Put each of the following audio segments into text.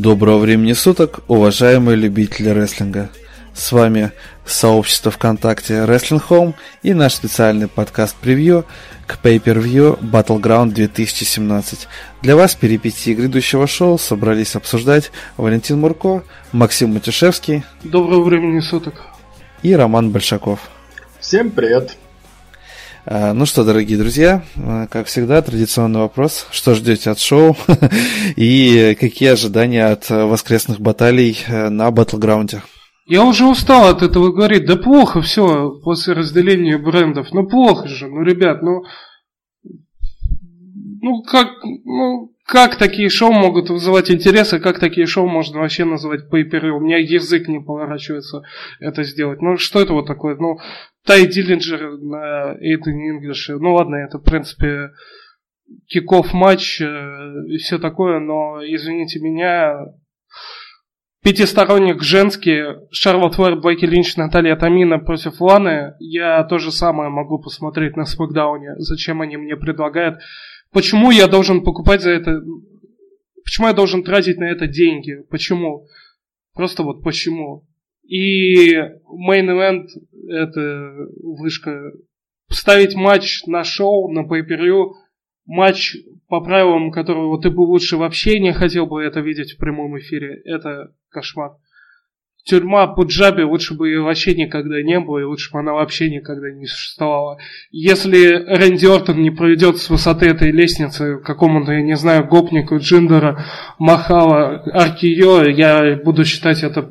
Доброго времени суток, уважаемые любители рестлинга. С вами сообщество ВКонтакте Wrestling Home и наш специальный подкаст-превью к Pay-Per-View Battleground 2017. Для вас перипетии грядущего шоу собрались обсуждать Валентин Мурко, Максим Матюшевский Доброго времени суток. и Роман Большаков. Всем привет. А, Ну что, дорогие друзья, а, как всегда, традиционный вопрос. Что ждете от шоу и какие ожидания от а, воскресных баталий а, на Батлграунде? Я уже устал от этого говорить. Да плохо все после разделения брендов. Ну плохо же, ну ребят, ну... Ну как, ну как такие шоу могут вызывать интерес, и как такие шоу можно вообще называть pay У меня язык не поворачивается это сделать. Ну что это вот такое? Ну, Тай Диллинджер на Эйтон Инглиш. Ну ладно, это в принципе киков матч э, и все такое, но извините меня, пятисторонник женский, Шарлотт Флэр, Блэки Линч, Наталья Тамина против Ланы, я то же самое могу посмотреть на Смакдауне. Зачем они мне предлагают? Почему я должен покупать за это... Почему я должен тратить на это деньги? Почему? Просто вот почему? И main event это вышка. Ставить матч на шоу, на pay матч по правилам, которого ты бы лучше вообще не хотел бы это видеть в прямом эфире, это кошмар. Тюрьма Пуджаби лучше бы ее вообще никогда не было, и лучше бы она вообще никогда не существовала. Если Рэнди Ортон не проведет с высоты этой лестницы какому-то, я не знаю, гопнику, Джиндера, Махала, Аркио, я буду считать это,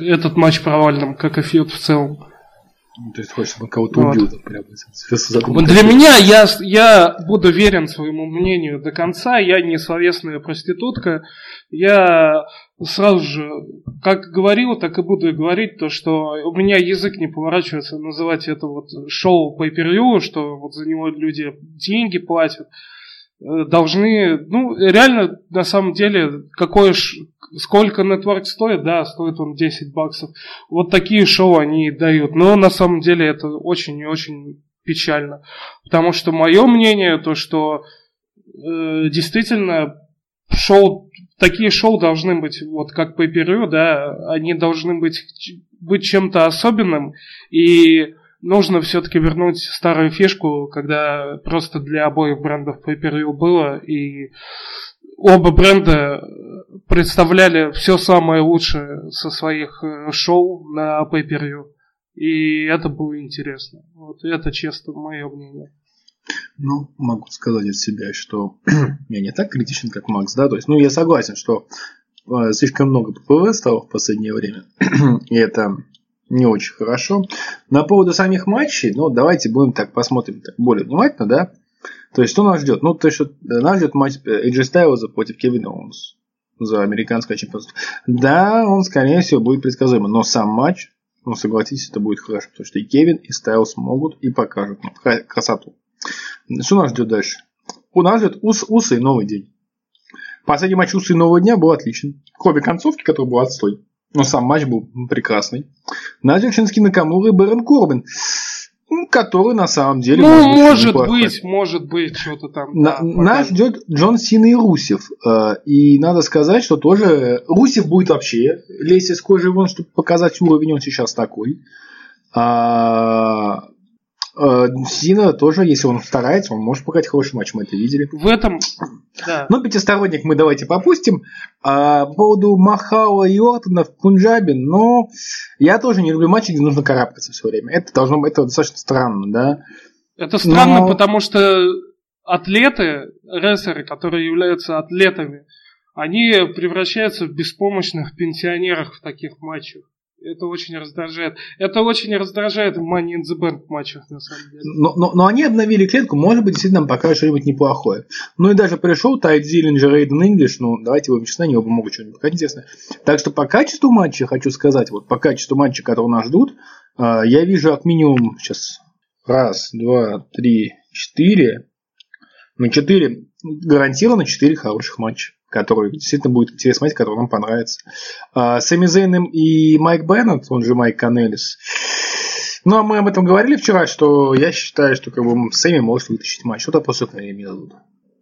этот матч провальным, как и фьюд в целом. Ну, То есть хочешь, чтобы кого-то Вот. убил, там, прямо. Задумался. Для меня я, я буду верен своему мнению до конца. Я не словесная проститутка. Я сразу же, как говорил, так и буду говорить, то, что у меня язык не поворачивается называть это вот шоу по что вот за него люди деньги платят. Э, Должны, ну, реально, на самом деле, какое ж, сколько нетворк стоит, да, стоит он 10 баксов. Вот такие шоу они дают. Но на самом деле это очень и очень печально. Потому что мое мнение, то, что э, действительно шоу, такие шоу должны быть, вот как по да, они должны быть, быть чем-то особенным. И нужно все-таки вернуть старую фишку, когда просто для обоих брендов pay было, и оба бренда представляли все самое лучшее со своих э, шоу на pay И это было интересно. Вот это честно мое мнение. Ну, могу сказать от себя, что я не так критичен, как Макс, да, то есть, ну, я согласен, что э, слишком много ППВ стало в последнее время, и это не очень хорошо. На поводу самих матчей, ну, давайте будем так посмотрим так более внимательно, да, то есть, что нас ждет? Ну, то есть, э, нас ждет матч AJ Styles против Кевина Оуэнс за американское чемпионство. Да, он, скорее всего, будет предсказуемым, но сам матч, ну, согласитесь, это будет хорошо, потому что и Кевин, и Стайлз могут и покажут нам кра- красоту. Что нас ждет дальше? У нас ждет ус, Усы и Новый день. Последний матч Усы Нового дня был отличный. Кроме концовки, который был отстой. Но сам матч был прекрасный. Нас ждет Накамура и Бэрон Корбин. М, Который на самом деле Ну, может неплохой. быть, может быть, что-то там. На- да, нас ждет Джон Сина и Русев. Э, И надо сказать, что тоже Русев будет вообще лезть из кожи вон, чтобы показать уровень, он сейчас такой. А Сина тоже, если он старается, он может показать хороший матч, мы это видели. В этом, да. Ну, пятисторонник мы давайте попустим. А, по поводу Махала и Ортона в Пунджабе, но я тоже не люблю матчи, где нужно карабкаться все время. Это должно быть это достаточно странно, да. Это странно, Но- потому что атлеты, рестлеры, которые являются атлетами, они превращаются в беспомощных пенсионеров в таких матчах. Это очень раздражает. Это очень раздражает в Money in the Bank матчах, на самом деле. Но, но, но они обновили клетку, может быть, действительно покажут что-нибудь неплохое. Ну и даже пришел Тайт Зиллинджер, Рейден Инглиш, ну давайте честны, они оба могут что-нибудь показать интересное. Так что по качеству матча, хочу сказать, вот по качеству матча, который нас ждут, э, я вижу как минимум сейчас раз, два, три, четыре, ну четыре, гарантированно четыре хороших матча который действительно будет интересно смотреть, который нам понравится. А, Сами Зейном и Майк Беннет, он же Майк Канелис. Ну, а мы об этом говорили вчера, что я считаю, что как бы Сэмми может вытащить матч. Что-то после времени дадут.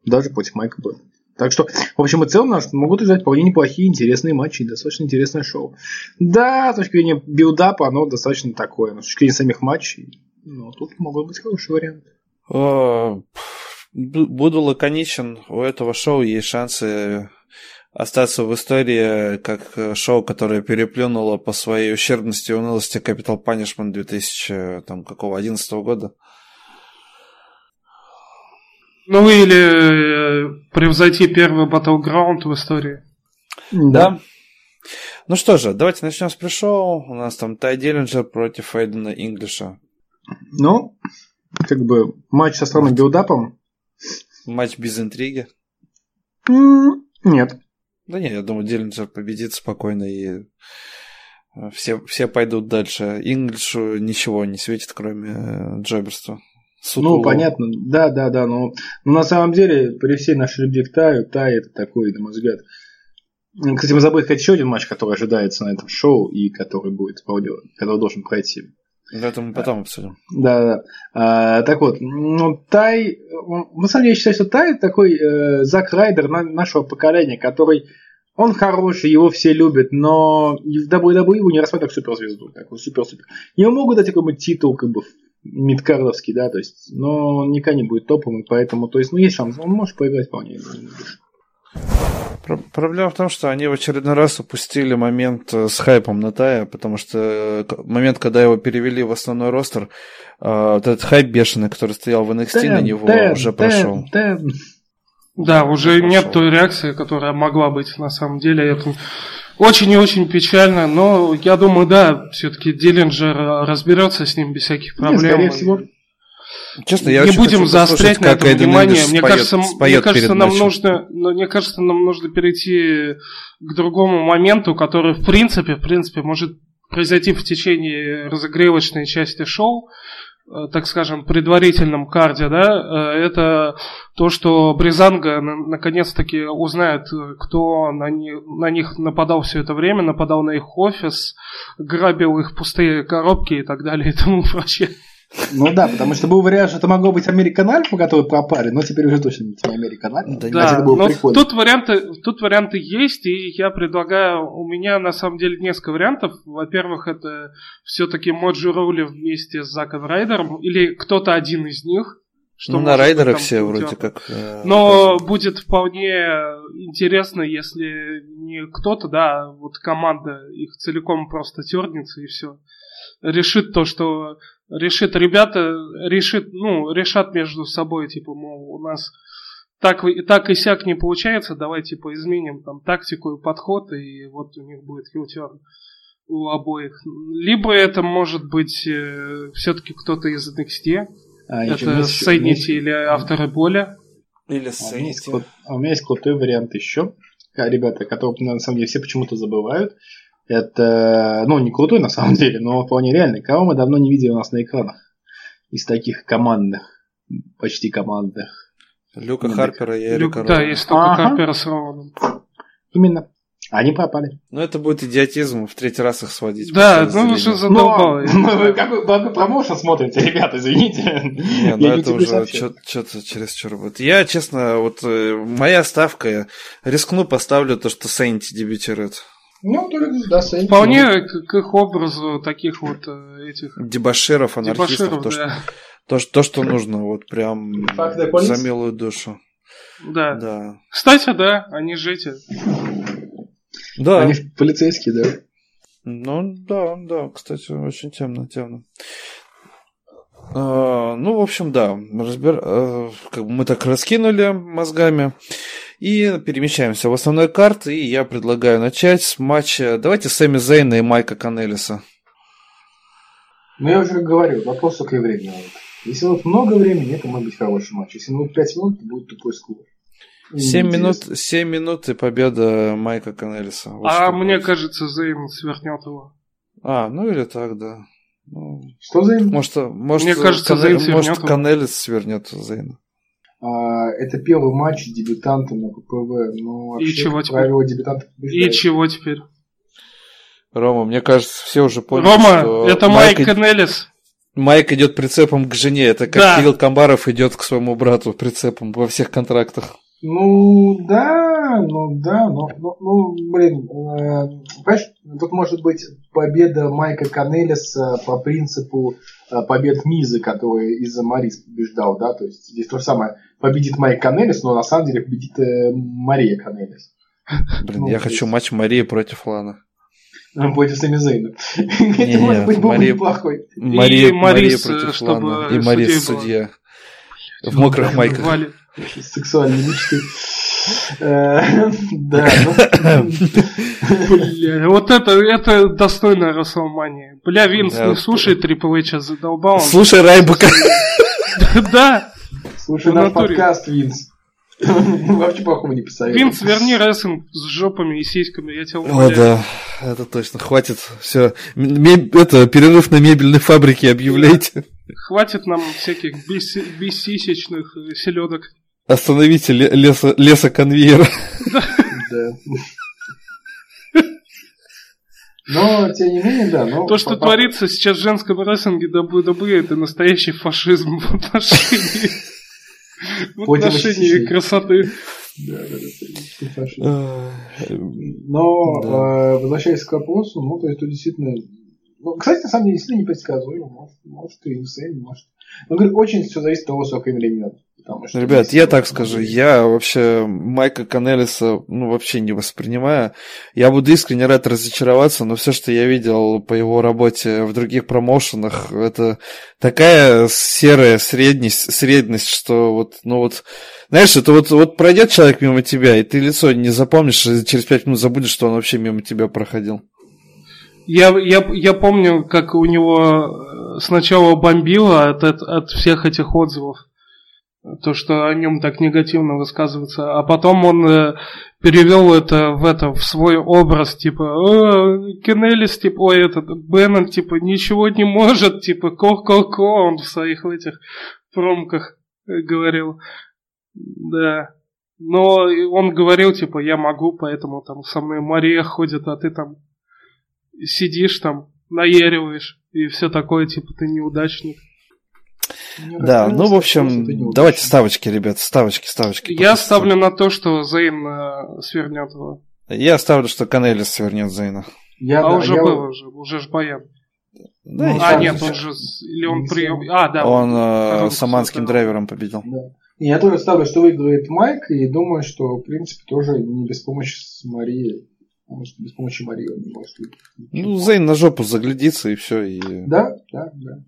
Даже против Майка Беннета. Так что, в общем и целом, нас могут ждать вполне неплохие, интересные матчи и достаточно интересное шоу. Да, с точки зрения билдапа, оно достаточно такое. Но с точки зрения самих матчей, ну, тут могут быть хорошие варианты. Буду лаконичен. У этого шоу есть шансы остаться в истории как э, шоу, которое переплюнуло по своей ущербности и унылости Capital Punishment 2000, там, какого, 11 года. Ну или э, превзойти первый Battleground в истории. Да. Ну что же, давайте начнем с пришоу. У нас там Тай Диллинджер против Эйдена Инглиша. Ну, как бы матч со странным билдапом. Матч без интриги. Нет. Да не, я думаю, Диллинджер победит спокойно и э, все, все пойдут дальше. Инглишу ничего не светит, кроме э, джоберства. Сутулого. Ну, понятно. Да, да, да. Но, но на самом деле, при всей нашей любви к Таю, Тай это такой, на мой взгляд. Кстати, мы забыли сказать еще один матч, который ожидается на этом шоу и который будет, который должен пройти. Это мы потом обсудим. Да, да. А, так вот, ну, Тай, он- на самом деле я считаю, что Тай такой э, Зак Райдер на- нашего поколения, который, он хороший, его все любят, но и в WWE его не рассматривают как суперзвезду, такой супер-супер. Ему могут дать какой-нибудь титул, как бы, мидкардовский, да, то есть, но он никогда не будет топовым, поэтому, то есть, ну, есть шанс, он может поиграть вполне. Про- Проблема в том, что они в очередной раз упустили момент э, с хайпом на Тая, потому что э, момент, когда его перевели в основной ростер, э, вот этот хайп бешеный, который стоял в NXT на Тэн, него, Тэн, уже Тэн, прошел. Тэн. Да, уже Пошел. нет той реакции, которая могла быть на самом деле. Это очень и очень печально, но я думаю, да, все-таки Диллинджер разберется с ним без всяких проблем. скорее всего. Честно, я не будем заострять послушать, на этом внимание. Инглиш Мне споет- кажется, споет мне кажется, нам нужно, но мне кажется, нам нужно перейти к другому моменту, который в принципе, в принципе, может произойти в течение разогревочной части шоу, э, так скажем, предварительном карде, да, э, это то, что Бризанга на- наконец-таки узнает, э, кто на, ни- на них нападал все это время, нападал на их офис, грабил их пустые коробки и так далее и тому прочее. Ну да, потому что был вариант, что это могло быть Американ Альфа, которые пропали, но теперь уже точно не Американ Альфа. Да Да, это было но прикольно. тут варианты, тут варианты есть, и я предлагаю, у меня на самом деле несколько вариантов. Во-первых, это все-таки Моджи Роули вместе с Заком Райдером, или кто-то один из них. что Ну, на райдерах там все путём. вроде как. э, Но показаны. будет вполне интересно, если не кто-то, да, а вот команда их целиком просто тернется и все. Решит то, что решит ребята, решит, ну, решат между собой, типа, мол, у нас так, и- так и сяк не получается, давай, типа, изменим там тактику и подход, и вот у них будет хилтерн у обоих. Либо это может быть все-таки кто-то из NXT, А, это Сейнити или авторы боли. Или А у, меня есть, Сейнти. кру- а у меня есть крутой вариант еще, ребята, который на самом деле все почему-то забывают. Это, ну, не крутой на самом деле, но вполне реальный. Кого мы давно не видели у нас на экранах из таких командных, почти командных. Люка Ну, Харпера и Люк- Эрика да, Роуна. есть только Ага. Харпера с Роуном. Именно. Они пропали. Ну, это будет идиотизм в третий раз их сводить. Да, ну уже задолбало. я не Но, знаю. какой, какой промоушен смотрите, ребята, извините. Не, ну Я это уже что-то чересчур будет. Я, честно, вот э, моя ставка, рискну, поставлю то, что Сейнти дебютирует. Ну, только, да, Сейнс. Вполне к, к их образу таких вот э, этих Дебаширов, анархистов, дебоширов, то, что, да. то, что, то, что нужно, вот прям за милую душу. да. Да. Кстати, да, они же эти. Да. Они полицейские, да. Ну, да, да, кстати, очень темно, темно. А, ну, в общем, да, разбер... а, как бы мы так раскинули мозгами. И перемещаемся в основной карт, и я предлагаю начать с матча. Давайте Сэмми Зейна и Майка Канелиса. Ну, я уже говорил, вопрос только и времени. Если вот много времени, это может быть хороший матч. Если ну 5 минут, то будет тупой скур. 7 минут, 7 минут и победа Майка Канелиса. Вот А мне будет. кажется, Зейн свернет его. А, ну или так, да. Ну, Что им? может, может, Мне кажется, Кане- Зейн свернет может его. Канелис свернет Зейна. А, это первый матч дебютанта на ППВ. Но вообще, чего как теперь? правило, дебютанты И чего теперь? Рома, мне кажется, все уже поняли, Рома, что это Майк Майк, Канелис. Майк идет прицепом к жене. Это как Да. Кирилл Камбаров идет к своему брату прицепом во всех контрактах. Ну, да, ну да, но, ну, ну, блин, э, понимаешь, тут может быть победа Майка Канелиса по принципу э, побед Мизы, который из-за Марис побеждал, да, то есть здесь то же самое, победит Майк Канелис, но на самом деле победит э, Мария Канелис Блин, Ну, я хочу есть- матч Марии против Лана. э, против Сами Зейна. Не-не, Это может быть был неплохой. Мария, против чтобы Лана. И Марис судья. В мокрых майках. Вали. Сексуальной мечты. Э, Да, ну, Бля, вот это, это достойно Расселмании. Бля, Винс, не вот- слушай Трипл Эйча, задолбал. Слушай, Райбука. Да, слушай наш подкаст, Винс. Вообще плохого не посоветую. Винс, верни рестлинг с жопами и сиськами, я тебя О, умоляю. да, это точно, хватит. Все, это перерыв на мебельной фабрике объявляйте. Хватит нам всяких бессисечных селедок. Остановите ле- лесо, лесоконвейер. Да. Но, тем не менее, да. Но То, что по- творится сейчас в женском рестлинге WWE, это настоящий фашизм в отношении, в отношении красоты. Да, да, да, ты фашист. Но, Да. э, возвращаясь к вопросу, ну, то есть, тут действительно... Ну, кстати, на самом деле, действительно непредсказуемо. Может, может и инсейн, может... Ну, говорю, очень все зависит от того, сколько им времени надо. Потому что Ребят, я так скажу, я вообще Майка Канелиса ну, вообще не воспринимаю. Я буду искренне рад разочароваться, но все, что я видел по его работе в других промоушенах, это такая серая средность, средность, что вот, ну вот, знаешь, это вот, вот пройдет человек мимо тебя, и ты лицо не запомнишь, и через пять минут забудешь, что он вообще мимо тебя проходил. Я, я, я помню, как у него э, сначала бомбило от, от, от всех этих отзывов. То, что о нем так негативно высказывается. А потом он э, перевел это в это в свой образ, типа, «Э, Кеннелис, типа, ой, этот Беннон, типа, ничего не может, типа, ко-ко-ко, он в своих этих промках э, говорил. Да. Но он говорил, типа, я могу, поэтому там со мной Мария ходит, а ты там сидишь там, наериваешь, и все такое, типа, ты неудачник. Да, ну, в общем, давайте ставочки, ребят, ставочки, ставочки. Я ставлю на то, что Зейн э, свернет его. Я ставлю, что Канелис свернет Зейна. Я, а да, уже я- было, уже, уже ж Баян. Да, Ну, а, нет, сейчас- он же, или он прием... А, да. Он э, с аманским драйвером победил. Да. Я тоже ставлю, что выиграет Майк, и думаю, что, в принципе, тоже не без помощи с Марией. Потому что без помощи Марии он не может выиграть. Ну, Зейн на жопу заглядится и все. И... Да, да, да.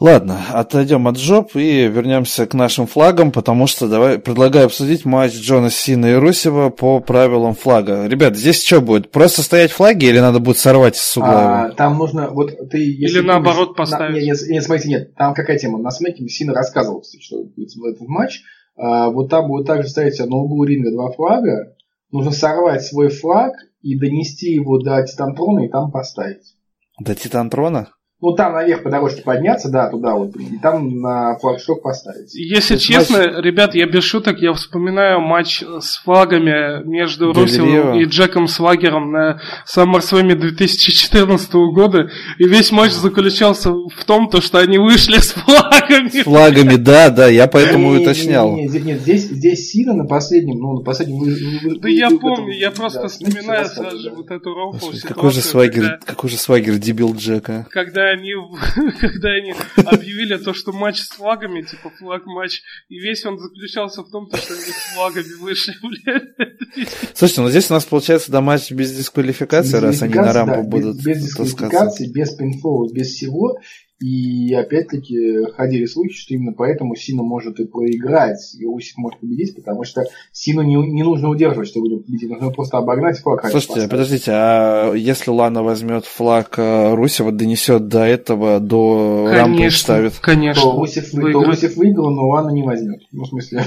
Ладно, отойдем от жоп и вернемся к нашим флагам, потому что давай предлагаю обсудить матч Джона Сина и Русева по правилам флага. Ребят, здесь что будет? Просто стоять флаги или надо будет сорвать с угла? А, там нужно, вот ты... если Или наоборот помнишь, поставить. На, нет, нет, нет, смотрите, нет, там какая тема? На смеке Сина рассказывал, кстати, что будет в этот матч. А, вот там будет также стоять на углу ринга два флага. Нужно сорвать свой флаг и донести его до Титантрона и там поставить. До Титантрона? Ну, там наверх по дорожке подняться, да, туда вот, и там на флагшток поставить. Если есть честно, матч- ребят, я без шуток, я вспоминаю матч с флагами между Рио. и Джеком Свагером на SummerSlam 2014 года, и весь матч заключался в том, то, что они вышли с флагами. Флагами, да, да, я поэтому и уточнял. не, не, здесь- нет, здесь, здесь Сина на последнем, ну, на последнем... вы- вы- вы- Да я помню, я просто да, смотрите, вспоминаю рассказываю, сразу же да. вот эту рофл Господи, ситуацию, какой же свагер, какой же свагер дебил Джека. когда они, когда они объявили то, что матч с флагами, типа флаг-матч, и весь он заключался в том, то, что они с флагами вышли, блядь. Слушайте, ну здесь у нас получается да матч без дисквалификации, Без раз они на рампу да, будут без, без дисквалификации, без пинфола, без всего. И опять-таки ходили слухи, что именно поэтому Сина может и проиграть, и Усик может победить, потому что Сину не, не нужно удерживать, чтобы его победить, нужно просто обогнать флаг. Слушайте, поставить. подождите, а если Лана возьмет флаг э, Русева, донесет до этого, до рампы Конечно, То ставит? конечно. Русев, то выиграет. Русев выиграл, но Лана не возьмет. Ну, в смысле...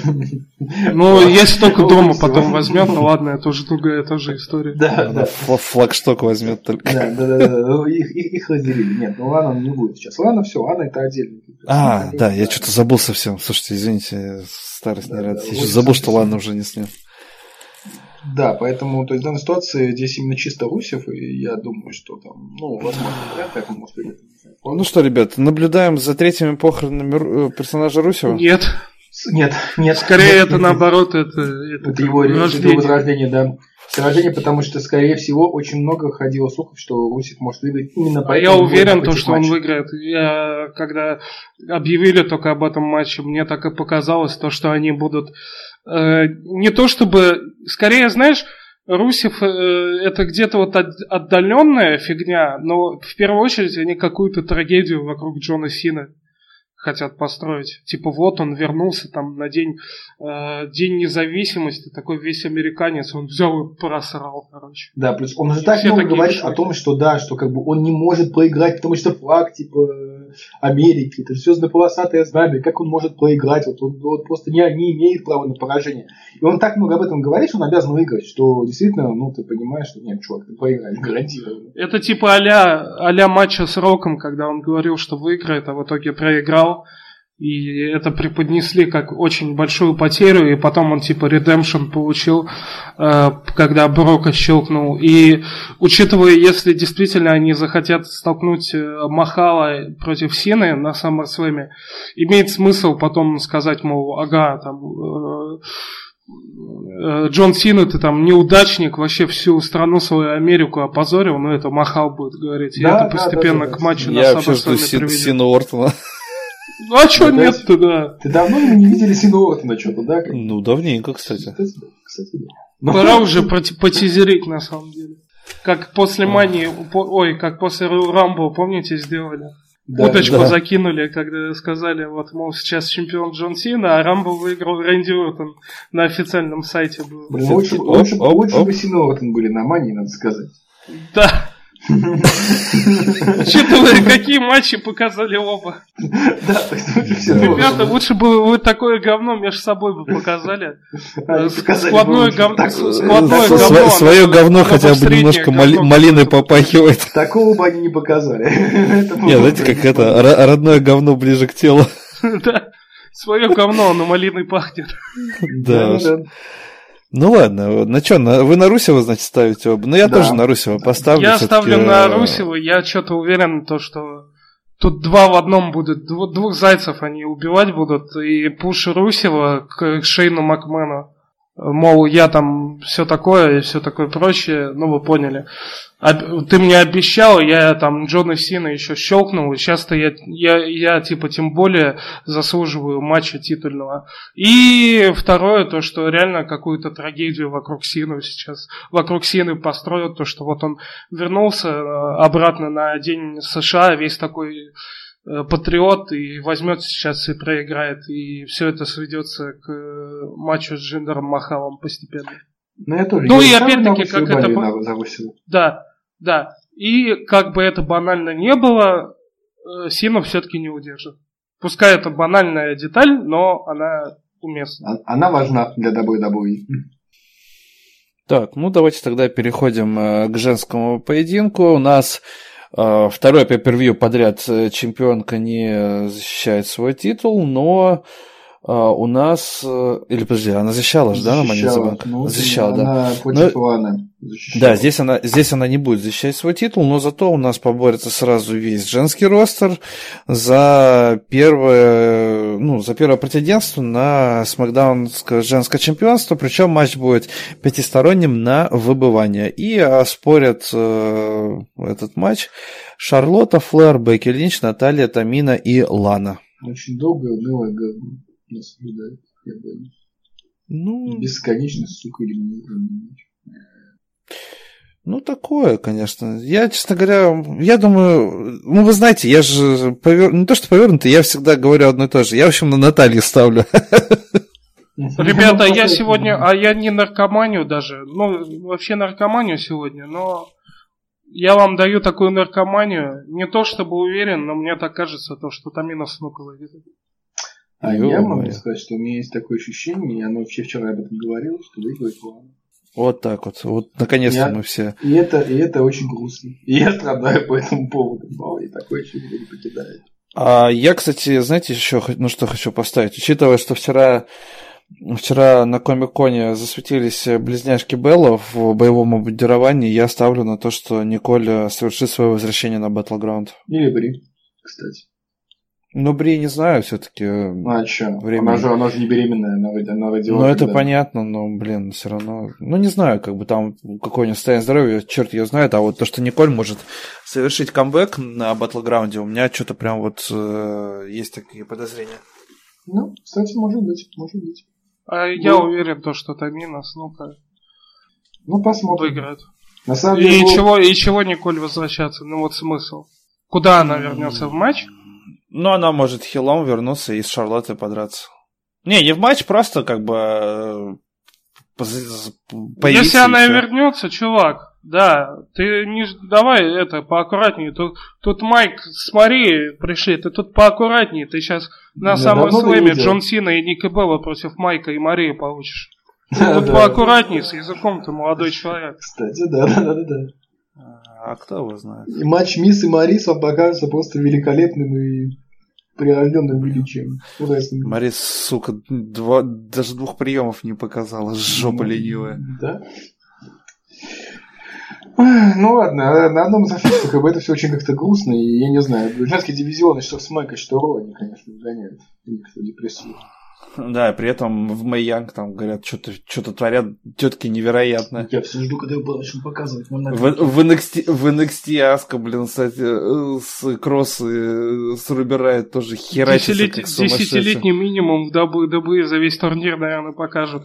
Ну, если только дома потом возьмет, ну ладно, это уже другая тоже история. Да, Она да. фл- флагшток возьмет только. Да, да, да, да, ну, их разделили. Нет, ну Лана не будет сейчас. Лана все, Лана это отдельно. А, да, я что-то забыл совсем. Слушайте, извините, старость не да, Я еще забыл, что. Лана уже не с ним. Да, поэтому, то есть в данной ситуации здесь именно чисто Русев, и я думаю, что там, ну, возможно, ли это может быть. Ну что, ребят, наблюдаем за третьими похоронами э, персонажа Русева? Нет, Нет, нет. скорее нет, это нет, наоборот, это, это, Это его, это его рождение. возрождение, да. Возрождение, потому что, скорее всего, очень много ходило слухов, что Русев может выиграть именно А поэтому. я уверен, то, что он матча. выиграет. Я, когда объявили только об этом матче, мне так и показалось, то, что они будут э, не то чтобы, скорее, знаешь, Русев э, это где-то вот от- отдаленная фигня, но в первую очередь они какую-то трагедию вокруг Джона Сина хотят построить. Типа вот он вернулся там на день, э, день независимости, такой весь американец, он взял и просрал, короче. Да, плюс он же так много говорит о том, что да, что как бы он не может проиграть, потому что флаг, типа, Америки, это звездно-полосатое знамя, как он может проиграть, вот он вот просто не, не имеет права на поражение. И он так много об этом говорит, что он обязан выиграть, что действительно, ну, ты понимаешь, что нет, чувак, ты проиграешь, гарантированно. Это типа а-ля, а-ля матча с Роком, когда он говорил, что выиграет, а в итоге проиграл. И это преподнесли как очень большую потерю, и потом он типа редемпшн получил, э, когда Брока щелкнул. И учитывая, если действительно они захотят столкнуть э, Махала против Сины на SummerSlam, имеет смысл потом сказать, мол, ага, там э, Джон Сина, ты там неудачник, вообще всю страну свою Америку опозорил, но это Махал будет говорить. И Да, это да, постепенно да, да, к матчу на Я вообще жду. Сину Ортона. Ну а что Да, нет-то, да? Ты давно не видели Сину Ортона что-то, да? Ну, давненько, кстати. Кстати, да. Ну, Пора уже проти- потизерить на самом деле. Как после Мании, ой, как после Рамбо, помните, сделали? да, Уточку да. закинули, когда сказали, вот, мол, сейчас чемпион Джон Сина, а Рамбо выиграл Рэнди Уортон на официальном сайте был. Блин, лучше, Оп, лучше, оп, лучше оп. бы Сину Ортон были на мании, надо сказать. Да. Учитывая, какие матчи показали оба. Да, то есть Ребята, лучше бы вы такое говно между собой бы показали. Складное говно. Свое говно хотя бы немножко говно мали- какое-то. малиной попахивает. Такого бы они не показали. Нет, знаете, как это, ро- родное говно ближе к телу. Да. Свое говно, оно малиной пахнет. Да. Ну ладно, на что, вы на Русева, значит, ставите оба? Ну я Да. тоже на Русева поставлю. Я ставлю на э, Русева, я что-то уверен, то, что тут два в одном будет. Дв- Двух зайцев они убивать будут. И пуш Русева к Шейну Макмену. Мол, я там все такое и все такое прочее. Ну, вы поняли. Ты мне обещал, я там Джона Сина еще щелкнул, сейчас-то я, я, я, типа, тем более заслуживаю матча титульного. И второе, то, что реально какую-то трагедию вокруг Сину сейчас, вокруг Сины построят, то, что вот он вернулся э, обратно на день США, весь такой патриот, и возьмет сейчас и проиграет, и все это сведется к э, матчу с Джиндером Махалом постепенно. Ну, я тоже. Ну, я и опять-таки, как это болею по- на- за Русева. Да, да. И как бы это банально не было, э, Сина все-таки не удержит. Пускай это банальная деталь, но она уместна. А- Она важна для WWE. Так, ну давайте тогда переходим э, к женскому поединку. У нас э, второй pay подряд э, чемпионка не защищает свой титул, но э, у нас... э, или подожди, она защищала же, да, на Защищала. Bank? Ну, защищала, да. Против Ну, Ланы защищала. Да, здесь она, здесь она не будет защищать свой титул, но зато у нас поборется сразу весь женский ростер за первое, ну, за первое претендентство на смакдаунское женское чемпионство, причем матч будет пятисторонним на выбывание. И оспорят э, этот матч Шарлотта, Флэр, Бекки Линч, Наталья, Тамина и Лана. Очень долго унылое наблюдает. Я боюсь. Ну, Бесконечно, сука, элиминированный матч. Ну, такое, конечно. Я, честно говоря, я думаю, ну, вы знаете, я же повер... не то, что повернутый, я всегда говорю одно и то же. Я, в общем, на Наталью ставлю. Ребята, я сегодня, а я не наркоманию даже, ну, вообще наркоманию сегодня, но я вам даю такую наркоманию, не то чтобы уверен, но мне так кажется, то, что Тамина Снука выйдет. А я могу сказать, что у меня есть такое ощущение, и оно вообще вчера об этом говорил, что выиграет Лана. Вот так вот. Вот, наконец-то Я- мы все. И это, и это очень грустно. И я страдаю по этому поводу. Мало и такое чувство не покидает. А я, кстати, знаете, еще ну что хочу поставить? Учитывая, что вчера, вчера на Комик-Коне засветились близняшки Белла в боевом обмундировании, я ставлю на то, что Николь совершит свое возвращение на Battleground. Или Бри, кстати. Ну, Бри, не знаю, все-таки. Ну а что? Время. Она же, она же не беременная, она, она родила. Ну, это когда- понятно, но, блин, все равно. Ну, не знаю, как бы там какое у нее состояние здоровья, черт ее знает, а вот то, что Николь может совершить камбэк на Battleground, у меня что-то прям вот э, есть такие подозрения. Ну, кстати, может быть, может быть. А я Ну. уверен, то, что Тамина Снука Ну, посмотрим. выиграет. На самом деле, И чего, и чего Николь возвращаться? Ну вот смысл. Куда она вернется в матч? Ну, она может хилом вернуться и с Шарлоттой подраться. Не, не в матч, просто как бы э, появиться Если она всё. вернется, чувак, да, ты не давай это поаккуратнее. Тут, тут Майк с Марией пришли, ты тут поаккуратнее. Ты сейчас на Я самом давно слэме. Джон Сина и Ника Белла против Майка и Марии получишь. Да, Тут да. поаккуратнее с языком ты молодой человек. Кстати, да, да, да, да, да. А кто его знает? И матч Мисс и Марис вам покажется просто великолепным и прирожденным величием. Марис, сука, два, даже двух приемов не показала, жопа ленивая. Да. Ну ладно, на одном из афиш как бы это все очень как-то грустно, и я не знаю, женские дивизионы, что с Майкой, что Ро, они, конечно, гоняют. Они как-то депрессуют. Да, при этом в Мэй Янг там говорят, что-то что творят тетки невероятно. Я все жду, когда его начнут показывать. В, в, NXT, в NXT Аска, блин, кстати, э, с Кросс и с Руберайт тоже херачится Десятилет- как сумасшедший. Десятилетний минимум в WWE за весь турнир, наверное, покажут.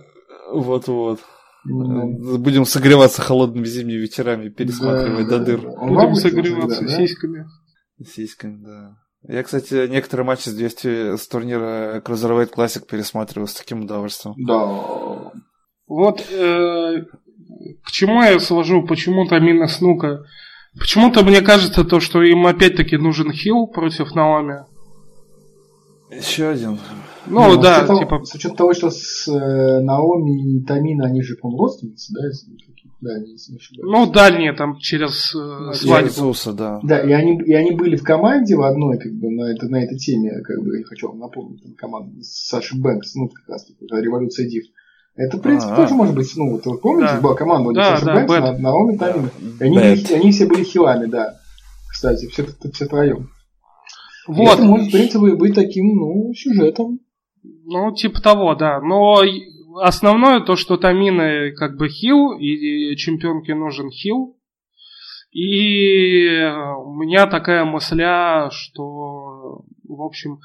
Вот-вот. Да. Будем согреваться холодными зимними вечерами, пересматривать Да, до дыр. да. Будем согреваться да, да? сиськами. Сиськами, да. Я, кстати, некоторые матчи с 200 с турнира Cruiserweight Classic пересматривал с таким удовольствием. Да. Вот э, к чему я свожу, почему Тамина Снука. Почему-то мне кажется то, что им опять-таки нужен хил против Наоми. Еще один. Ну, Не, да, с учетом, типа, С учетом того, что с э, Наоми и Тамина, они же, по-моему, родственницы, да? если Да, если не ошибаюсь. ну, дальние там через э, свадьбу. Иисуса, да. Да, и они, и они были в команде в одной, как бы, на, это, на этой теме, как бы, я хочу вам напомнить, там команда с Сашей Бэнкс, ну, как раз таки, Революция Див. Это, в принципе, А-а. тоже может быть, ну, вот вы помните, Да. была команда, Да, Саша да, Бэнкс, Бэт. на, Наоми. И они, были- они все были хилами, да. Кстати, все, все троем. Вот. Это может, в принципе, быть таким, ну, сюжетом. Ну, типа того, да. Но и- основное то, что Тамина как бы хил, и чемпионке нужен хил. И э, у меня такая мысля, что, в общем,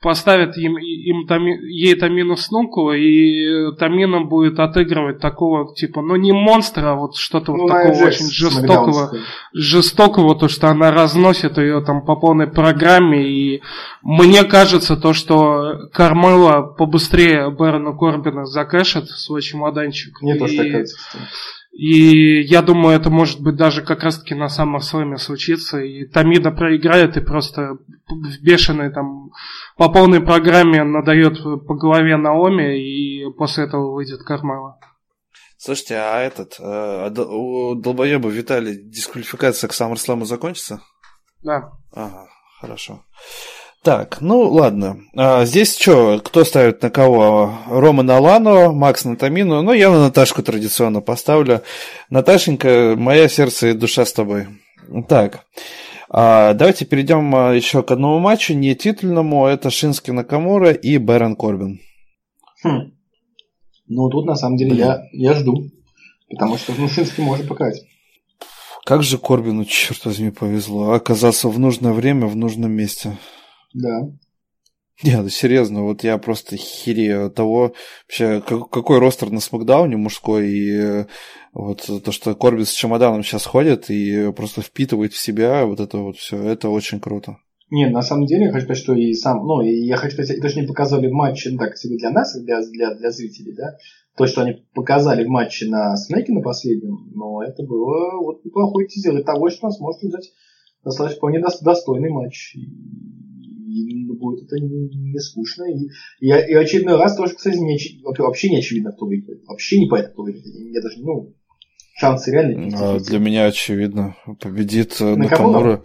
поставят им, им Тами- ей Тамину Снуку, и Тамина будет отыгрывать такого, типа, ну не монстра, а вот что-то Ну, вот такого Джекс очень жестокого жестокого, то, что она разносит ее там по полной программе, и мне кажется, то, что Кармела побыстрее Бэрона Корбина закэшит свой чемоданчик. Мне и, тоже так кажется. И я думаю, это может быть даже как раз-таки на самом слэме случится, и Тамида проиграет и просто в бешеной там по полной программе надает по голове Наоми, и после этого выйдет Кармела. Слушайте, а этот, э, а у долбоеба Виталий дисквалификация к SummerSlam закончится? Да. Ага, хорошо. Так, ну ладно. А, здесь что, кто ставит на кого? Рома на Лану, Макс на Тамину. Ну, я на Наташку традиционно поставлю. Наташенька, моя сердце и душа с тобой. Так, а, давайте перейдем а, еще к одному матчу, не титульному. Это Шински Накамура и Бэрон Корбин. Хм. Ну, тут, на самом деле, я, я жду. Потому что, ну, Шинский может показать. Как же Корбину, черт возьми, повезло. Оказаться в нужное время, в нужном месте. Да. Не, ну серьезно, вот я просто херею от того, вообще, как- какой ростер на Смакдауне мужской, и э, вот то, что Корбин с чемоданом сейчас ходит и просто впитывает в себя вот это вот все, это очень круто. Нет, на самом деле, я хочу сказать, что и сам, ну, и я хочу сказать, то, что они показывали в матче, ну, так себе для нас, для, для, для зрителей, да, то, что они показали в матче на Снеке на последнем, но это было вот неплохой тизер и того, что нас может ждать достаточно вполне дос- достойный матч. И, и будет это не, не скучно. И, и, и очередной раз тоже, кстати, не очи- вообще не очевидно, кто выиграет. Вообще не понятно, кто выиграет. Я даже, ну, шансы реально А 50-50. Для меня очевидно, победит э, Накамура?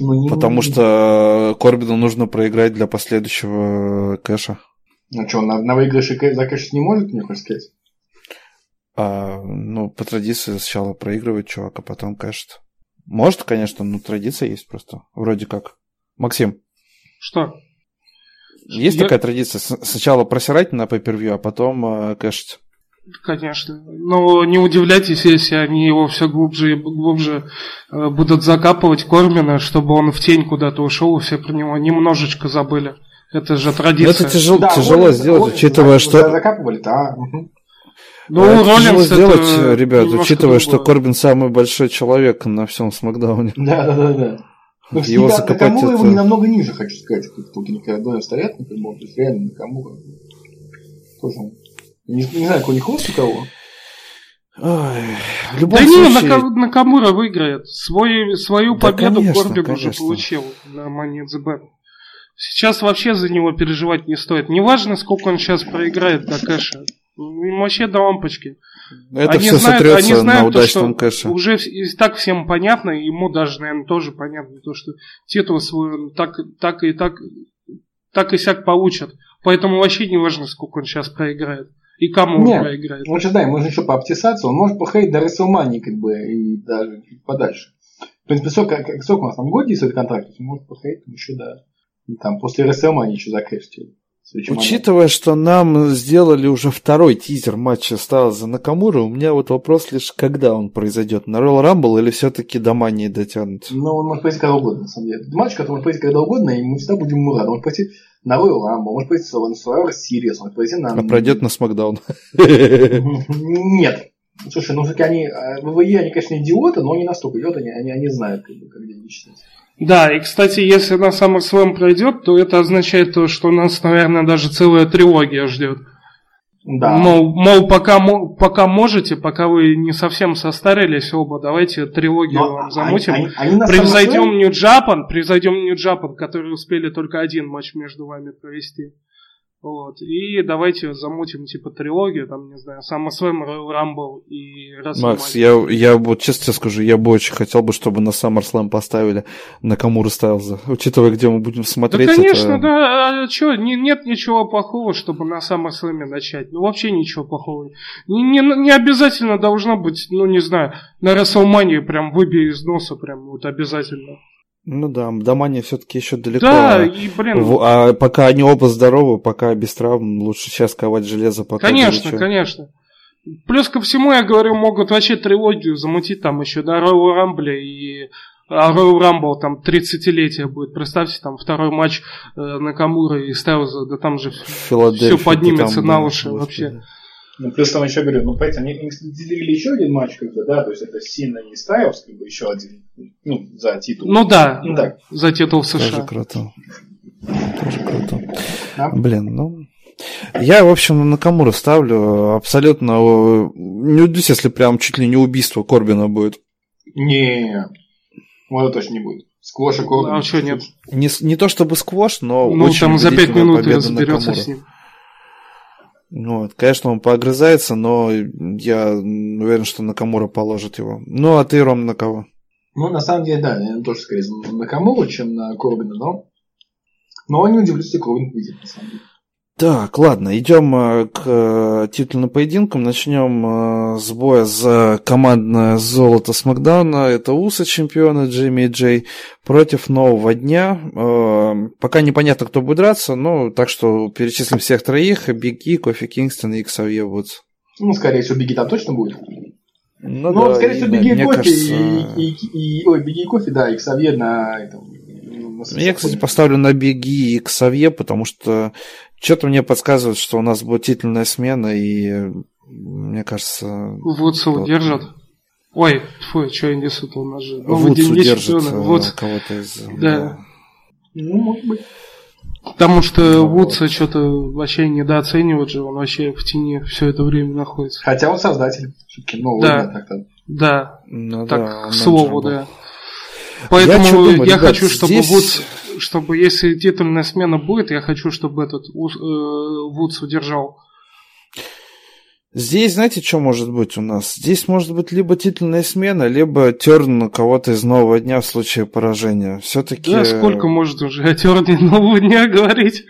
Ну, не- потому что Корбину нужно проиграть для последующего э, кэша. Ну что, на, на выигрыше кэш не может, мне хочешь сказать? А, ну, по традиции сначала проигрывает чувак, а потом кэшит. Может, конечно, но традиция есть просто. Вроде как. Максим, Что? есть Я- такая традиция? Сначала просирать на pay а потом э, кэшить. Конечно. Но не удивляйтесь, если они его все глубже и глубже э, будут закапывать Корбина, чтобы он в тень куда-то ушел, и все про него немножечко забыли. Это же Но традиция. это тяжело, Да, тяжело Роллинс- сделать, Роллинс учитывая, за- что... Закапывали-то, а? мгм. Ну, Это Роллинс тяжело это сделать, э, ребят, учитывая, что другое. Корбин самый большой человек на всем Смакдауне. Да, да. Ну, Его всегда закопать Накамура его это- не намного ниже, хочу сказать, как только никогда дома стоят, например, то есть реально Накамура. Тоже. Не, не знаю, какой у них у кого. Ой, в любом Да не, случае... Нака- Накамура выиграет. Свой, свою Да, победу конечно, Корбин уже получил на Money in the Bank. Сейчас вообще за него переживать не стоит. Неважно, сколько он сейчас проиграет до кэша. Им вообще до лампочки. Это Они все знают- сотрется они знают на то, удачном что кэше. Уже и так всем понятно, и ему даже, наверное, тоже понятно, то, что титул свой он так, так и так, так и сяк получат. Поэтому вообще не важно, сколько он сейчас проиграет. И кому он Нет. проиграет. Он сейчас, да, можно еще пообтесаться, он может походить до Рестлмании, как бы, и даже чуть подальше. В принципе, сколько, сколько у нас там год действует контракт, он может походить там еще до... Там, после Рестлмании еще закрепить. Учитывая, что нам сделали уже второй тизер матча Стайлза Накамура, у меня вот вопрос лишь, когда он произойдет? На Royal Rumble или все-таки до Мании дотянут? Ну, он может пойти когда угодно, на самом деле. Матч, который может пойти когда угодно, и мы всегда будем ему рады. Он может пойти на Royal Rumble, может пойти на Survivor Series, может пойти на... А пройдет на Смакдаун. Нет. Слушай, ну все-таки они, э, ВВЕ, они, конечно, идиоты, но не настолько идиоты, они, они, они знают, как бы, как считать. Да, и, кстати, если на SummerSlam пройдет, то это означает то, что нас, наверное, даже целая трилогия ждет. Да. Мол, мол пока, пока можете, пока вы не совсем состарились оба, давайте трилогию Но вам замутим. они- они- Превзойдем Нью-Джапан, превзойдем Нью-Джапан, которые успели только один матч между вами провести. Вот. И давайте замутим типа трилогию, там, не знаю, SummerSlam, Royal Rumble и WrestleMania. Макс, я, я вот честно тебе скажу, я бы очень хотел бы, чтобы на SummerSlam поставили Накамура Стайлза. Учитывая, где мы будем Да, смотреть конечно, это... да. А что, не, нет ничего плохого, чтобы на SummerSlam начать. Ну, вообще ничего плохого. Не, не, не обязательно должно быть, ну, не знаю, на WrestleMania прям выбей из носа, прям вот обязательно. Ну да, до Мании все-таки еще далеко. Да, а- и, блин, В- а пока они оба здоровы, пока без травм, лучше сейчас ковать железо, пока конечно, горячо. конечно. Плюс ко всему, я говорю, могут вообще трилогию замутить там еще до Royal Rumble и а Royal Rumble там 30-летие будет. Представьте, там второй матч э, Накамура и Стайлза, да там же Филадельфия, все поднимется там, на уши господи. вообще. Ну, плюс там еще говорю, ну, понимаете, они, они кстати, делили еще один матч, как бы, да, то есть это Сина и Стайлс, как бы, еще один, ну, за титул. Ну да, Ну, да. за титул Тоже США. круто. Тоже круто. Да. Блин, ну... Я, в общем, на Накамура ставлю абсолютно... Не удивлюсь, если прям чуть ли не убийство Корбина будет. Не, вот это точно не будет. Сквоша Корбин. А чё нет? Не, не то чтобы сквош, но Ну, очень там за пять убедительная минут и победа разберется с ним. Ну, вот, конечно, он поогрызается, но я уверен, что Накамура положит его. Ну, а ты, Ром, на кого? Ну, на самом деле, да, я тоже скорее на Камуру, чем на Корбина, но... Но не удивлюсь, если Корбин выйдет, на самом деле. Так, ладно, идем э, к э, титульным поединкам. Начнем э, с боя за командное золото Смакдауна. Это Уса чемпиона Джимми и Джей против нового дня. Пока непонятно, кто будет драться, но так что перечислим всех троих. Бигги, Кофи Кингстон и Ксавье Вудс. Ну, скорее всего, Беги там точно будет. Ну, Ну, да, скорее всего, Беги и Кофи, кажется, и, и- и- Ой, Беги и Кофи, да, и Ксавье на этом... на Я, кстати, поставлю на беги и к Савье, потому что что-то мне подсказывает, что у нас будет титульная смена, и мне кажется... Вудса вот, удержат. Ой, фу, что я несу-то у нас же. Вудс удержит э, Вудс. кого-то из... Да. Ну, может быть. Потому что Ну, Вудса что-то вообще недооценивают же, он вообще в тени все это время находится. Хотя он создатель все-таки нового Да. дня так-то. Да, Ну так, да, к слову, да. Поэтому я, думаю, ребят, хочу, чтобы здесь- Вудс, чтобы если титульная смена будет, я хочу, чтобы этот э, Вудс удержал. Здесь, знаете, что может быть у нас? Здесь может быть либо титульная смена, либо терн кого-то из нового дня в случае поражения. Все-таки... Да, сколько может уже о терне нового дня говорить?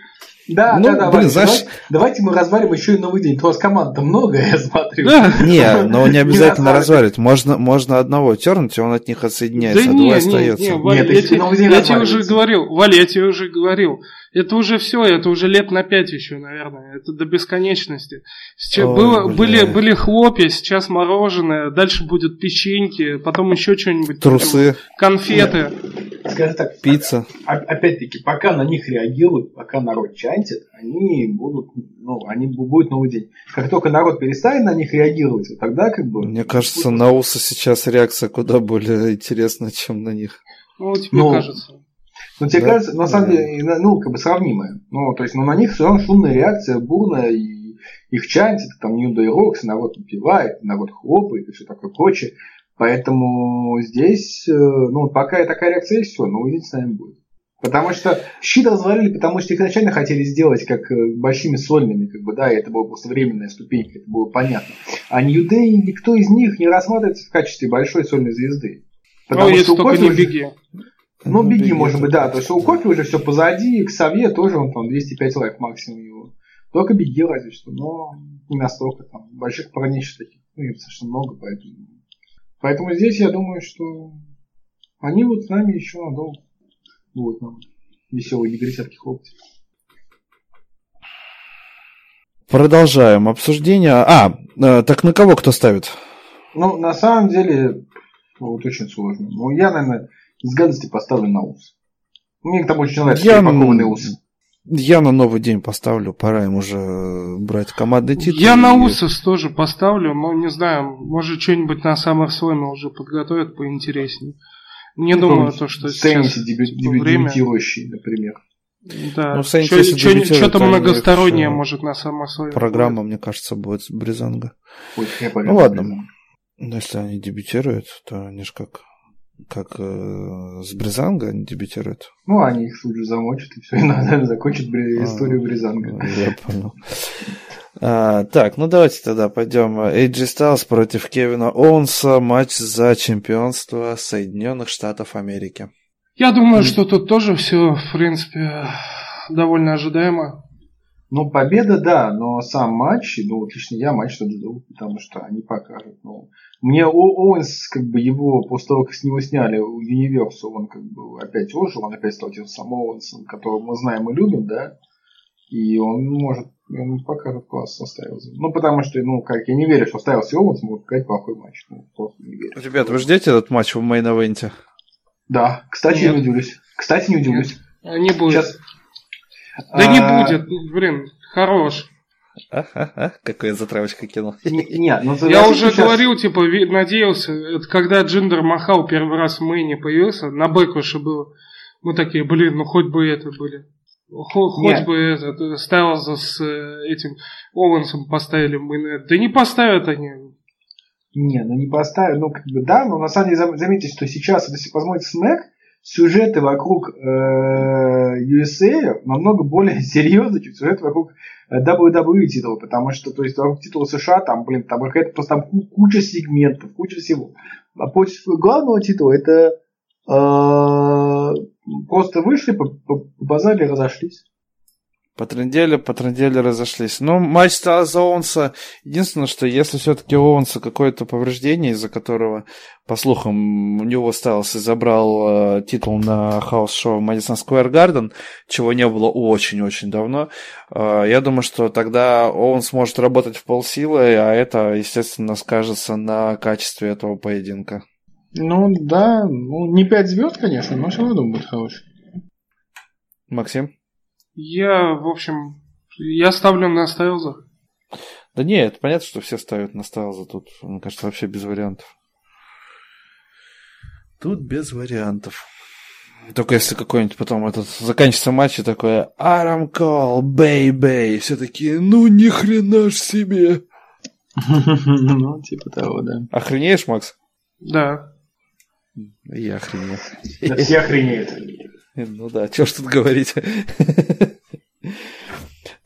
Да, Ну, да, да, блин, Ваня, знаешь- давай- давайте мы развалим еще и новый день. У вас команд-то много, я смотрю. Да. Не, но не обязательно разваливать. Можно, можно одного тернуть, и он от них отсоединяется, Да а не, двое не, остается. не, Валя, Нет, я, тебе, новый день я тебе уже говорил, Валя, я тебе уже говорил, это уже все, это уже лет на пять еще, наверное, это до бесконечности. Сейчас Ой, было, были, были хлопья, сейчас мороженое, дальше будет печеньки, потом еще что-нибудь. Трусы, Конфеты. Скажи так, пицца. о- опять-таки, пока на них реагируют, пока народ чантит, они будут, ну, они бу- будет новый день. Как только народ перестанет на них реагировать, вот тогда как бы... Мне кажется, на Уса сейчас реакция куда более интересная, чем на них. Ну, тебе Ну, кажется. Ну, тебе Да. кажется, на самом деле, ну, как бы сравнимая. Ну, то есть, ну, на них все равно шумная реакция, бурная, и их чантит, там, New Day Rocks, народ напевает, народ хлопает и все такое прочее. Поэтому здесь, э, ну, пока такая реакция есть, все, ну, увидите, с нами будет. Потому что щит развалили, потому что их изначально хотели сделать как э, большими сольными, как бы, да, и это была просто временная ступенька, это было понятно. А New Day никто из них не рассматривается в качестве большой сольной звезды. Ну, если у только Кофи не уже- беги. Ну, беги, может это быть, да. То есть у Кофи уже все позади, к Савье тоже он там 205 лайк максимум его. Только беги разве что, но не настолько там. Больших парней сейчас таких, ну, их достаточно много, поэтому. Поэтому здесь я думаю, что они вот с нами еще надолго будут нам веселые негритятки хлопать. Продолжаем обсуждение. А, э, так на кого кто ставит? Ну, на самом деле, ну, вот очень сложно. Ну, я, наверное, из гадости поставлю на ус. Мне там очень нравится Я, перепакованный ус. Я на новый день поставлю, пора им уже э, брать командный титул. Я на Усос тоже поставлю, но не знаю, может что-нибудь на SummerSlam уже подготовят поинтереснее. Не думаю, то, что сейчас Сенси дебю- типа, дебю- время. дебютирующий, например. Да. Ну, Что-то многостороннее может на SummerSlam. Программа, мне кажется, будет с Бризанга. Ой, я Ну ладно. Но если они дебютируют, то они же как, как э, с Бризанга они дебютируют. Ну, они их тут же замочат, и все, и надо закончить бри- А. историю Бризанга. Я понял. А, так, ну давайте тогда пойдем. AJ Styles против Кевина Оуэнса. Матч за чемпионство Соединенных Штатов Америки. Я думаю, что тут тоже все, в принципе, довольно ожидаемо. Ну, победа, да, но сам матч, ну, вот лично я матч жду, потому что они покажут. Ну, мне Оуэнс, как бы его, после того, как с него сняли у Universal, он как бы опять ожил, он опять стал тем самым Оуэнсом, которого мы знаем и любим, да, и он может, он покажет класс со Стайлзом. Ну, потому что, ну, как я не верю, что и Оуэнс могут показать плохой матч. Ну, просто не верю. Ребят, вы ждете этот матч в мейн-эвенте? Да, кстати, Нет. не удивлюсь. Кстати, не удивлюсь. А Не будет. Сейчас. Да не А, будет, ну, блин, хорош. А-ха-ха, какая затравочка кинул. не- Нет, ну Я уже сейчас- говорил, типа, надеялся, это когда Джиндер Махал первый раз в Мэйне появился, на Бэклэше было. Мы такие, блин, ну хоть бы это были. Хо- Хоть Нет. бы этот э, Стайлза с э, этим Оуэнсом поставили мейн Да не поставят они. Не, ну не поставили, ну как бы да, но на самом деле зам- заметьте, что сейчас, если посмотреть СМЭК, сюжеты вокруг э, USA намного более серьезны, чем сюжеты вокруг э, WWE титула, потому что, то есть, вокруг титула США, там, блин, там какая-то просто там ку- куча сегментов, куча всего. А против главного титула это э, просто вышли, побазали и разошлись. Потрендели, потрендели, разошлись. Ну, матч Стайлза, Оуэнса. Единственное, что если все-таки у Оуэнса какое-то повреждение, из-за которого, по слухам, у него Стайлс и забрал э, титул на хаус-шоу Madison Square Garden, чего не было очень-очень давно, э, я думаю, что тогда он сможет работать в полсилы, а это, естественно, скажется на качестве этого поединка. Ну да, ну не 5 звезд, конечно, но все равно будет хороший. Максим? Я, в общем, я ставлю на Стайлза. Да не, это понятно, что все ставят на Стайлза. Тут, мне кажется, вообще без вариантов. Тут без вариантов. Только если какой-нибудь потом этот заканчивается матч и такое Арам Кол, бэй-бэй. И все такие, ну ни хрена ж себе. Ну, типа того, да. Охренеешь, Макс? Да. Я охренел. Да Все охренеют. Ну да, что ж тут говорить.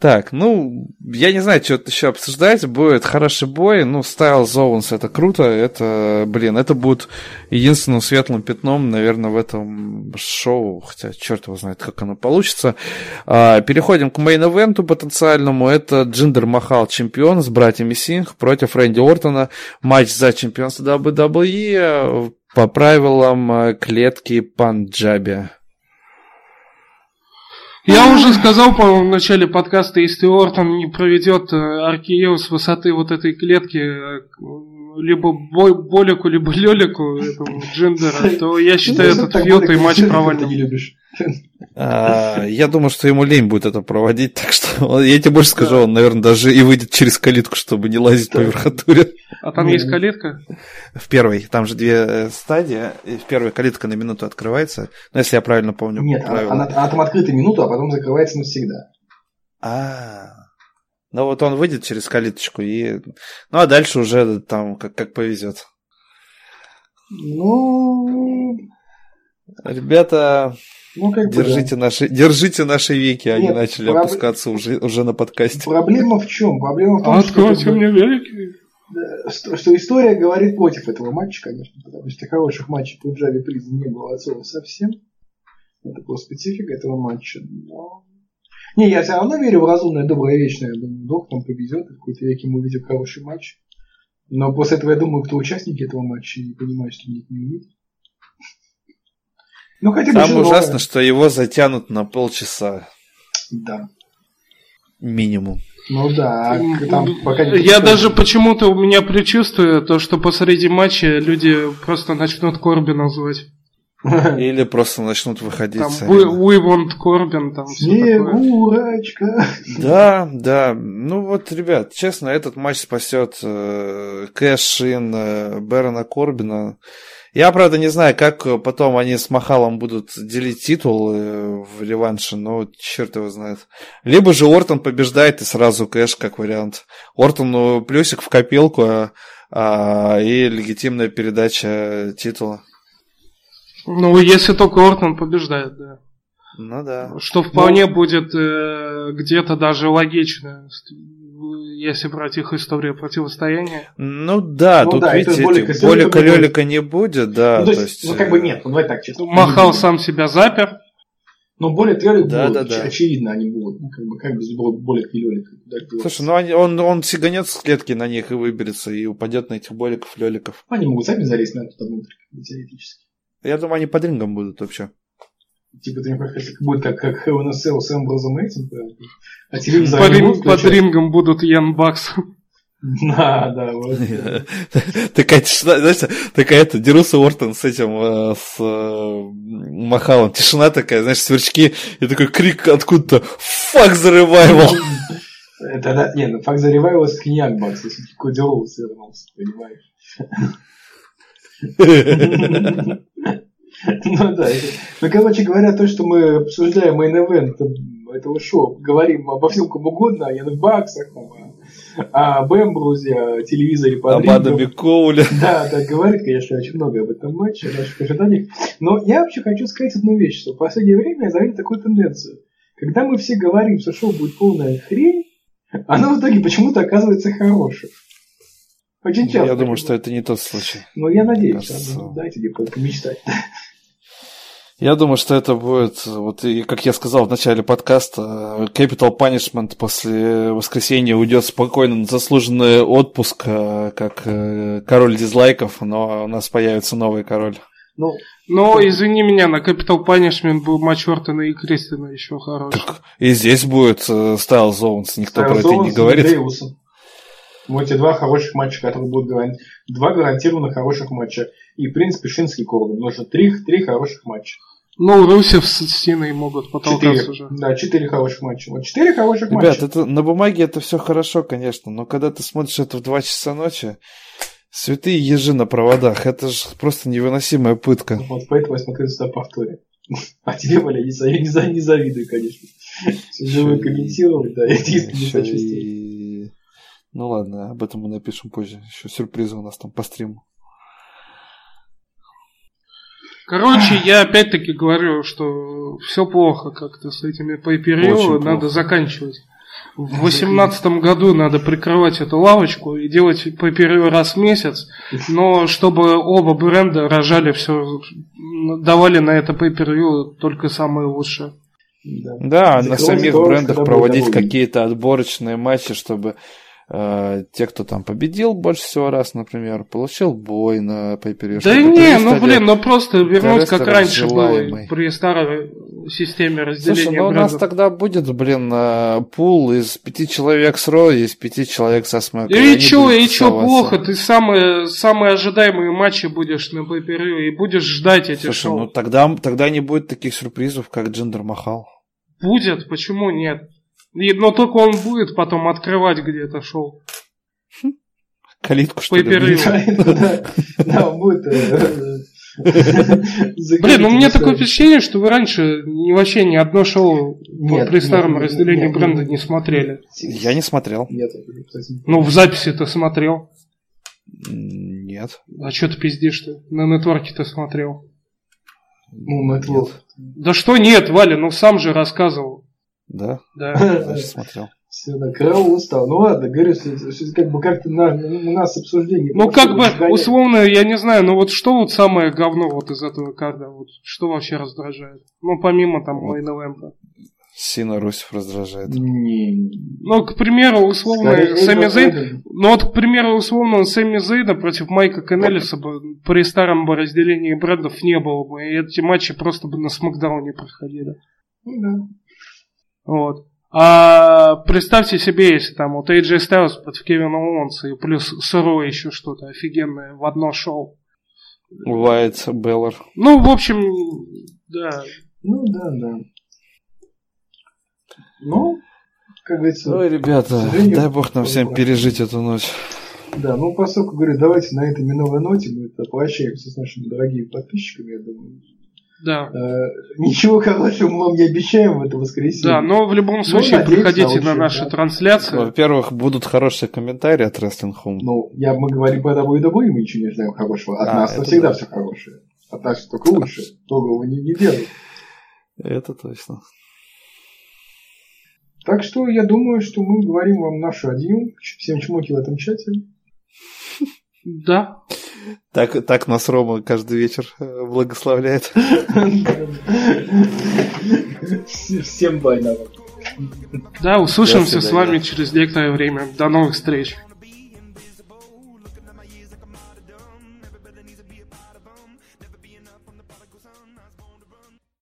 Так, ну, я не знаю, что еще обсуждать. Будет хороший бой. Ну, Стайлз Оуэнс это круто. Это, блин, это будет единственным светлым пятном, наверное, в этом шоу. Хотя, черт его знает, как оно получится. А, переходим к main event у потенциальному. Это Джиндер Махал чемпион с братьями Синг против Рэнди Ортона. Матч за чемпионство WWE по правилам э, клетки Панджаби. Я уже сказал, по-моему, в начале подкаста, если Ортон не проведет э, Аркею с высоты вот этой клетки э, либо бо- Болику, либо Лелику, этому Джиндера, то я считаю Ну, этот Болик и матч провальным. любишь. А, Я думаю, что ему лень будет это проводить, так что я тебе больше скажу, он, наверное, даже и выйдет через калитку, чтобы не лазить по верхотуре. А там Ну, есть калитка? В первой, там же две э, стадии, и в первой калитка на минуту открывается, ну, если я правильно помню Нет, она там открыта минуту, а потом закрывается навсегда. А, ну вот он выйдет через калиточку и... Ну, а дальше уже там как, как повезет. Ну, Ребята, ну как бы, да. держите наши, держите наши веки, они Нет, начали проб- опускаться уже, уже на подкасте. Проблема в чем? Проблема в том, А что, откройте мне великий. да, что, что история говорит против этого матча, конечно, потому что хороших матчей по Джави Призм не было от слова совсем. Это просто специфика этого матча. Но... Не, я все равно верю в разумное, доброе, вечное. Я думаю, Док там в какой-то веке мы увидим хороший матч. Но после этого я думаю, кто участники этого матча, и понимаю, что они их не увидят. Ну, хотя бы Самое живое. ужасное, что его затянут на полчаса Да. минимум. Ну да, а там пока не Я даже почему-то у меня предчувствую то, что посреди матча люди просто начнут Корбина звать. Или просто начнут выходить Там сами. want Корбин, там. Снегурочка. Да, да. Ну вот, ребят, честно, этот матч спасет э, Кэш Ин, э, Бэрона Корбина. Я, правда, не знаю, как потом они с Махалом будут делить титул э, в реванше, но черт его знает. Либо же Ортон побеждает и сразу Кэш как вариант. Ортону плюсик в копилку а, а, и легитимная передача титула. Ну, если только Ортон побеждает, да. Ну да. Что вполне будет э, где-то даже логично, если брать их историю противостояния. Ну да, Ну тут, да, видите, Болика Лёликом Болика не будет. Да. Ну, то есть, ну, как бы э, нет, ну, давай так, честно. Махал сам себя запер. Но более трелик Да, будут, да, да. очевидно, они будут. Ну, как бы, как без более и деваться. Слушай, ну они- он, он сиганет с клетки на них и выберется, и упадет на этих боликов, лёликов. Они могут сами залезть на туда внутрь, теоретически. Я думаю, они под рингом будут вообще. Типа, ты мне кажется, будет как, как Hell in a Cell с Эмброзом этим, а телевизор Под, они рин- будут под рингом будут Ян Бакс. Да, да, вот. Такая тишина, знаете, такая это, Дерус Уортон с этим, э, с э, Махалом. Тишина такая, знаешь, сверчки, и такой крик откуда-то «Fuck the revival!» Это, да, не, ну, факт заревайва с Киньяк Бакс, если Коди Роуз вернулся, понимаешь? Ну да, ну короче говоря, то, что мы обсуждаем main event этого шоу, говорим обо всем ком угодно, о Янг Баксах, о, об Эмброузе, о телевизоре под Об. Адаме Коуле. Да, да, говорит, конечно, очень много об этом матче, о наших ожиданиях. Но я вообще хочу сказать одну вещь, что в последнее время я заметил такую тенденцию. Когда мы все говорим, что шоу будет полная хрень, оно в итоге почему-то оказывается хорошим. Очень часто. Я думаю, что это не тот случай. Ну, я надеюсь, кажется. а, ну, дайте мне по- помечтать. Я думаю, что это будет, вот и как я сказал в начале подкаста, Capital Punishment после воскресенья уйдет спокойно на заслуженный отпуск, э, как э, король дизлайков, но у нас появится новый король. Ну, Но, извини меня, на Capital Punishment был матч Ортона и Кристина еще хороший. И здесь будет э, Стайл Зоунс, никто про это и не говорит. Андреусом. Вот эти два хороших матча, которые будут гаран- Два гарантированно хороших матча. И, в принципе, Шинский Корбин. Нужно три, три хороших матча. Ну, Русев с Синой могут потолкаться Четыре. уже. Да, четыре хороших матча. Вот четыре хороших Ребят, матча. это на бумаге это все хорошо, конечно, но когда ты смотришь это в 2 часа ночи, святые ежи на проводах, это же просто невыносимая пытка. Вот поэтому я смотрю сюда повторе. А тебе, Валя, не, не, за- не завидую, конечно. Живой комментировать, да, я тебе Ещё сочувствую. Ну ладно, об этом мы напишем позже. Еще сюрпризы у нас там по стриму. Короче, я опять-таки говорю, что все плохо как-то с этими Очень надо плохо. заканчивать. В восемнадцатом году надо прикрывать эту лавочку и делать pay раз в месяц, но чтобы оба бренда рожали все, давали на это pay только самое лучшее. Да. Да, на самих брендах проводить какие-то отборочные матчи, чтобы э, те, кто там победил больше всего раз, например, получил бой на pay Да не, ну блин, ну просто вернуть как раньше было желаемый. при старой системе разделения Слушай, ну у нас тогда будет, блин, э, пул из пяти человек с Ро и из пяти человек со Смэк. И чё, и чё плохо, ты самые, самые ожидаемые матчи будешь на pay и будешь ждать эти Слушай, шоу. ну тогда, тогда не будет таких сюрпризов, как Джиндер Махал. Будет, почему нет? И- но только он будет потом открывать где-то шоу. Калитку, что ли? Да, он будет... э, Блин, ну у меня такое впечатление, что вы раньше вообще ни одно шоу Нет, при старом нет, разделении нет, бренда не смотрели. Я не смотрел. Нет. Ну, в записи ты смотрел. Нет. А что ты пиздишь-то? На нетворке ты смотрел. Ну, вот. Да что нет, Валя, ну сам же рассказывал. Да? Да. Значит, смотрел. Все, да, караул устал. Ну ладно, говорю, что, что как бы как-то на, на, на нас обсуждение. Ну, как бы, Разгоняет. условно, я не знаю, ну вот что вот самое говно вот из этого карда? Вот что вообще раздражает? Ну, помимо там Вот. мейн Сина Русев раздражает. Не, Ну, к примеру, условно, скорее, Сэмми Зейн... Ну, вот, к примеру, условно, Сэмми Зейна против Майка Канелиса бы при старом бы разделении брендов не было бы. И эти матчи просто бы на Смакдауне проходили. Ну, да. Вот. А представьте себе, если там вот AJ Styles против Кевина Оуэнса и плюс сырое еще что-то офигенное в одно шоу. Уайт, Беллар. Ну, в общем, да. Ну, да, да. Ну, как говорится, Ой, ребята, дай бог нам всем пережить эту ночь. да, ну, поскольку, говорю, давайте на этой миновой ноте мы это прощаемся с нашими дорогими подписчиками, я думаю. Да. Э, ничего хорошего мы вам не обещаем в это воскресенье. Да, но в любом случае надеемся, приходите на общем, наши да. трансляции. Во-первых, будут хорошие комментарии от Wrestling Home. Ну, я, мы говорим про WWE, мы ничего не ждаем хорошего. От А, нас это всегда да. все хорошее. От нас только лучше. Другого не, не делают. Это точно. Так что я думаю, что мы говорим вам нашу адью. Всем чмоки в этом чате. Да. Так, так нас Рома каждый вечер э, благословляет. Всем народ. Да, услышимся с вами через некоторое время. До новых встреч.